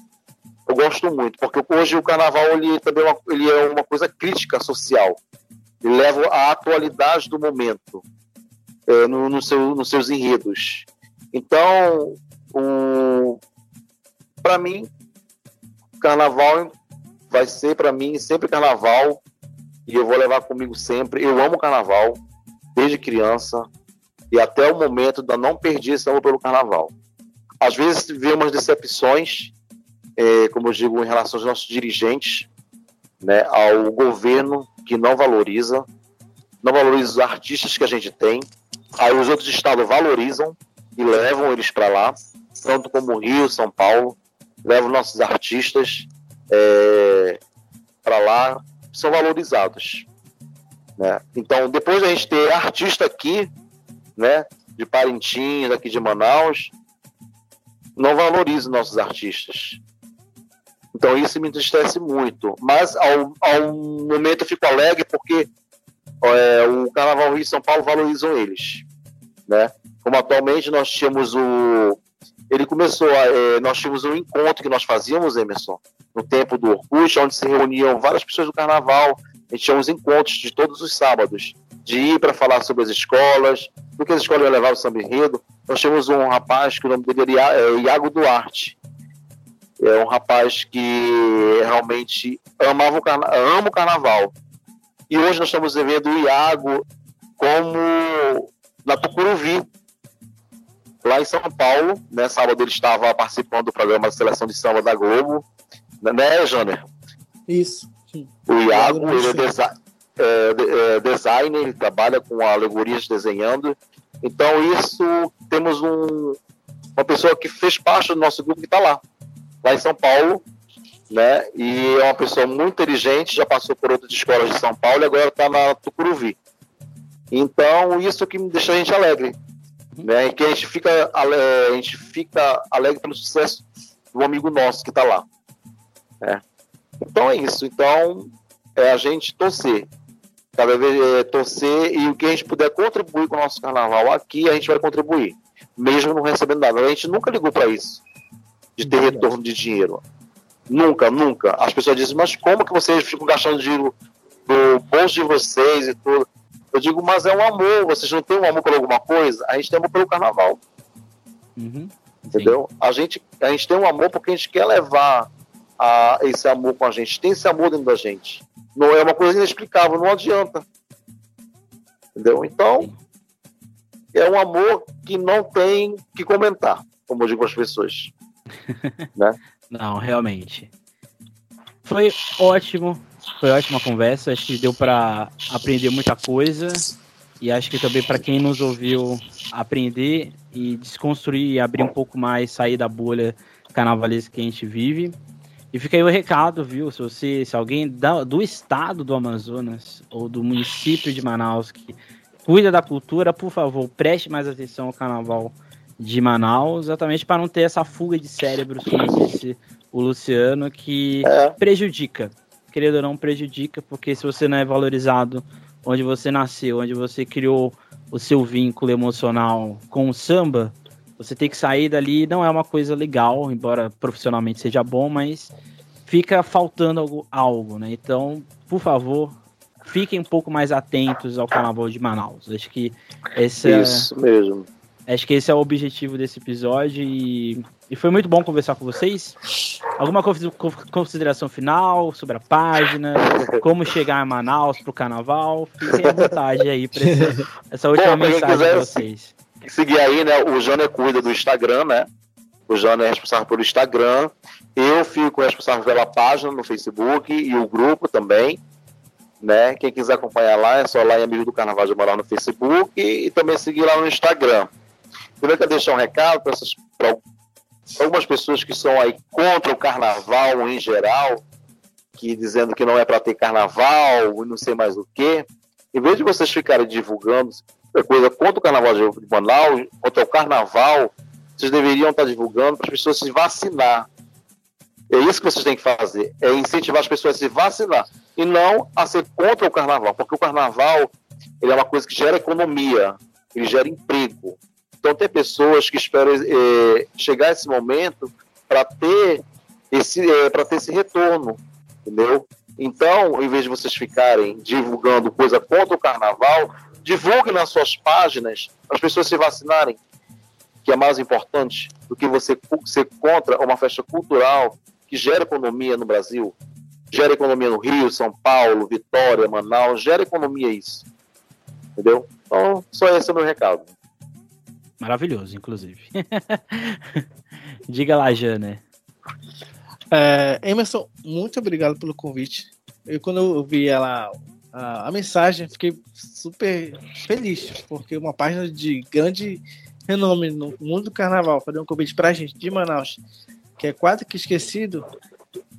Eu gosto muito, porque hoje o carnaval ele também é uma, ele é uma coisa crítica social. Ele leva a atualidade do momento é, no, no seu, nos seus enredos. Então, para mim, carnaval vai ser para mim sempre carnaval e eu vou levar comigo sempre. Eu amo carnaval desde criança e até o momento da não perdi esse amor pelo carnaval. Às vezes vê umas decepções, é, como eu digo, em relação aos nossos dirigentes, né, ao governo que não valoriza, não valoriza os artistas que a gente tem. Aí os outros estados valorizam e levam eles para lá, tanto como Rio, São Paulo, levam nossos artistas é, para lá, são valorizados. Né? Então, depois da gente ter artista aqui, né, de Parintins, aqui de Manaus, não valoriza nossos artistas. Então isso me entristece muito. Mas ao, ao momento eu fico alegre porque é, o Carnaval Rio e São Paulo valorizam eles. Né? Como atualmente nós tínhamos o. Ele começou a, é, nós tínhamos um encontro que nós fazíamos, Emerson, no tempo do Orkut, onde se reuniam várias pessoas do carnaval. A gente tinha uns encontros de todos os sábados, de ir para falar sobre as escolas, do que as escolas iam levar o samba enredo. Nós tínhamos um rapaz que o nome dele é Iago Duarte é um rapaz que realmente amava o carna ama o carnaval. E hoje nós estamos vendo o Iago como na Tucuruvi, lá em São Paulo. Né? Sábado ele estava participando do programa de seleção de samba da Globo. Né, Janer? Isso. Sim. O Iago, ele é, desi é, é, designer, ele trabalha com alegorias desenhando. Então, isso, temos um, uma pessoa que fez parte do nosso grupo que está lá lá em São Paulo, né? E é uma pessoa muito inteligente, já passou por outras escolas de São Paulo e agora está na Tucuruvi. Então, isso que me deixa a gente alegre, né? E que a gente fica, a gente fica alegre pelo sucesso do amigo nosso que está lá, né? Então é isso. Então é a gente torcer, cada vez é, torcer e o que a gente puder contribuir com o nosso carnaval aqui, a gente vai contribuir, mesmo não recebendo nada. A gente nunca ligou para isso de ter retorno de dinheiro. Nunca, nunca. As pessoas dizem, mas como que vocês ficam gastando dinheiro do bolso de vocês e tudo? Eu digo, mas é um amor. Vocês não têm um amor por alguma coisa? A gente tem amor pelo carnaval. Uhum. Entendeu? A gente, a gente tem um amor porque a gente quer levar a, esse amor com a gente. Tem esse amor dentro da gente. Não é uma coisa inexplicável, não adianta. Entendeu? Então, é um amor que não tem que comentar, como eu digo às pessoas né? Não, realmente. Foi ótimo, foi ótima conversa. Acho que deu para aprender muita coisa e acho que também para quem nos ouviu aprender e desconstruir e abrir um pouco mais, sair da bolha carnavalesca que a gente vive. E fica aí o recado, viu? Se você, se alguém da, do estado do Amazonas ou do município de Manaus que cuida da cultura, por favor, preste mais atenção ao carnaval de Manaus, exatamente para não ter essa fuga de cérebros, como disse o Luciano, que é. prejudica. Querendo ou não, prejudica, porque se você não é valorizado onde você nasceu, onde você criou o seu vínculo emocional com o samba, você tem que sair dali. Não é uma coisa legal, embora profissionalmente seja bom, mas fica faltando algo, algo né? Então, por favor, fiquem um pouco mais atentos ao Carnaval de Manaus. Acho que esse Isso mesmo Acho que esse é o objetivo desse episódio e, e foi muito bom conversar com vocês. Alguma consideração final sobre a página, como chegar a Manaus para o carnaval? Fiquem à vontade aí para essa última bom, mensagem de vocês. Seguir aí, né? O Jânio cuida do Instagram, né? O Jânio é responsável pelo Instagram. Eu fico responsável pela página no Facebook e o grupo também. Né? Quem quiser acompanhar lá, é só lá em Amigo do Carnaval de Manaus no Facebook e, e também seguir lá no Instagram. Primeiro quero deixar um recado para algumas pessoas que são aí contra o carnaval em geral, que dizendo que não é para ter carnaval e não sei mais o quê. Em vez de vocês ficarem divulgando coisa contra o carnaval de Manaus, contra o carnaval, vocês deveriam estar divulgando para as pessoas se vacinar. É isso que vocês têm que fazer, é incentivar as pessoas a se vacinar e não a ser contra o carnaval, porque o carnaval ele é uma coisa que gera economia, ele gera emprego. Então, tem pessoas que esperam é, chegar esse momento para ter esse é, para ter esse retorno, entendeu? Então, em vez de vocês ficarem divulgando coisa contra o carnaval, divulguem nas suas páginas para as pessoas se vacinarem, que é mais importante do que você ser contra uma festa cultural que gera economia no Brasil, gera economia no Rio, São Paulo, Vitória, Manaus, gera economia isso. Entendeu? Então, só esse é o meu recado. Maravilhoso, inclusive. Diga lá, Jana. É, Emerson, muito obrigado pelo convite. eu quando eu vi ela, a, a mensagem, fiquei super feliz, porque uma página de grande renome no mundo do carnaval fazer um convite pra gente de Manaus, que é quase que esquecido,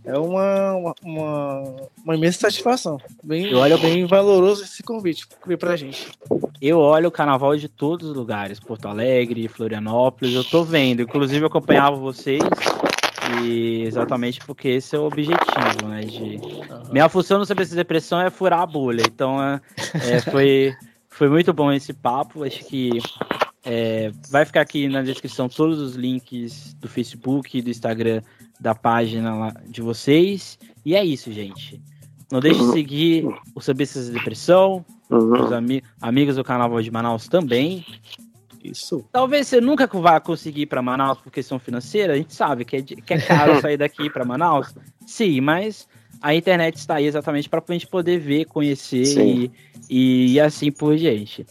é uma, uma, uma, imensa satisfação. Bem, eu olho bem valoroso esse convite que veio pra gente. Eu olho o carnaval de todos os lugares, Porto Alegre, Florianópolis, eu tô vendo. Inclusive, eu acompanhava vocês e exatamente porque esse é o objetivo, né? De... Uhum. Minha função no CBC Depressão é furar a bolha. Então, é, é, foi, foi muito bom esse papo. Acho que é, vai ficar aqui na descrição todos os links do Facebook e do Instagram da página de vocês. E é isso, gente. Não deixe de seguir o Sabistas de Depressão, uhum. os ami amigos do Carnaval de Manaus também. Isso. Talvez você nunca vá conseguir ir para Manaus por questão financeira. A gente sabe que é, que é caro sair daqui para Manaus. Sim, mas a internet está aí exatamente para a gente poder ver, conhecer e, e, assim por diante.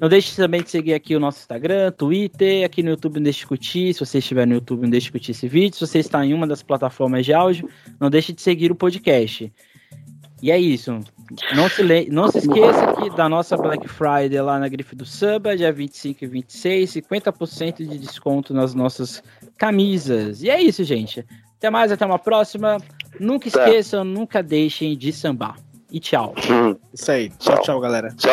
Não deixe também de seguir aqui o nosso Instagram, Twitter, aqui no YouTube não deixe de curtir. Se você estiver no YouTube, não deixe de curtir esse vídeo. Se você está em uma das plataformas de áudio, não deixe de seguir o podcast. E é isso. Não se, le... não se esqueça aqui da nossa Black Friday lá na Grife do Samba, dia 25 e 26, 50% de desconto nas nossas camisas. E é isso, gente. Até mais, até uma próxima. Nunca esqueçam, nunca deixem de sambar. E tchau. Isso aí. Tchau, tchau, galera. Tchau.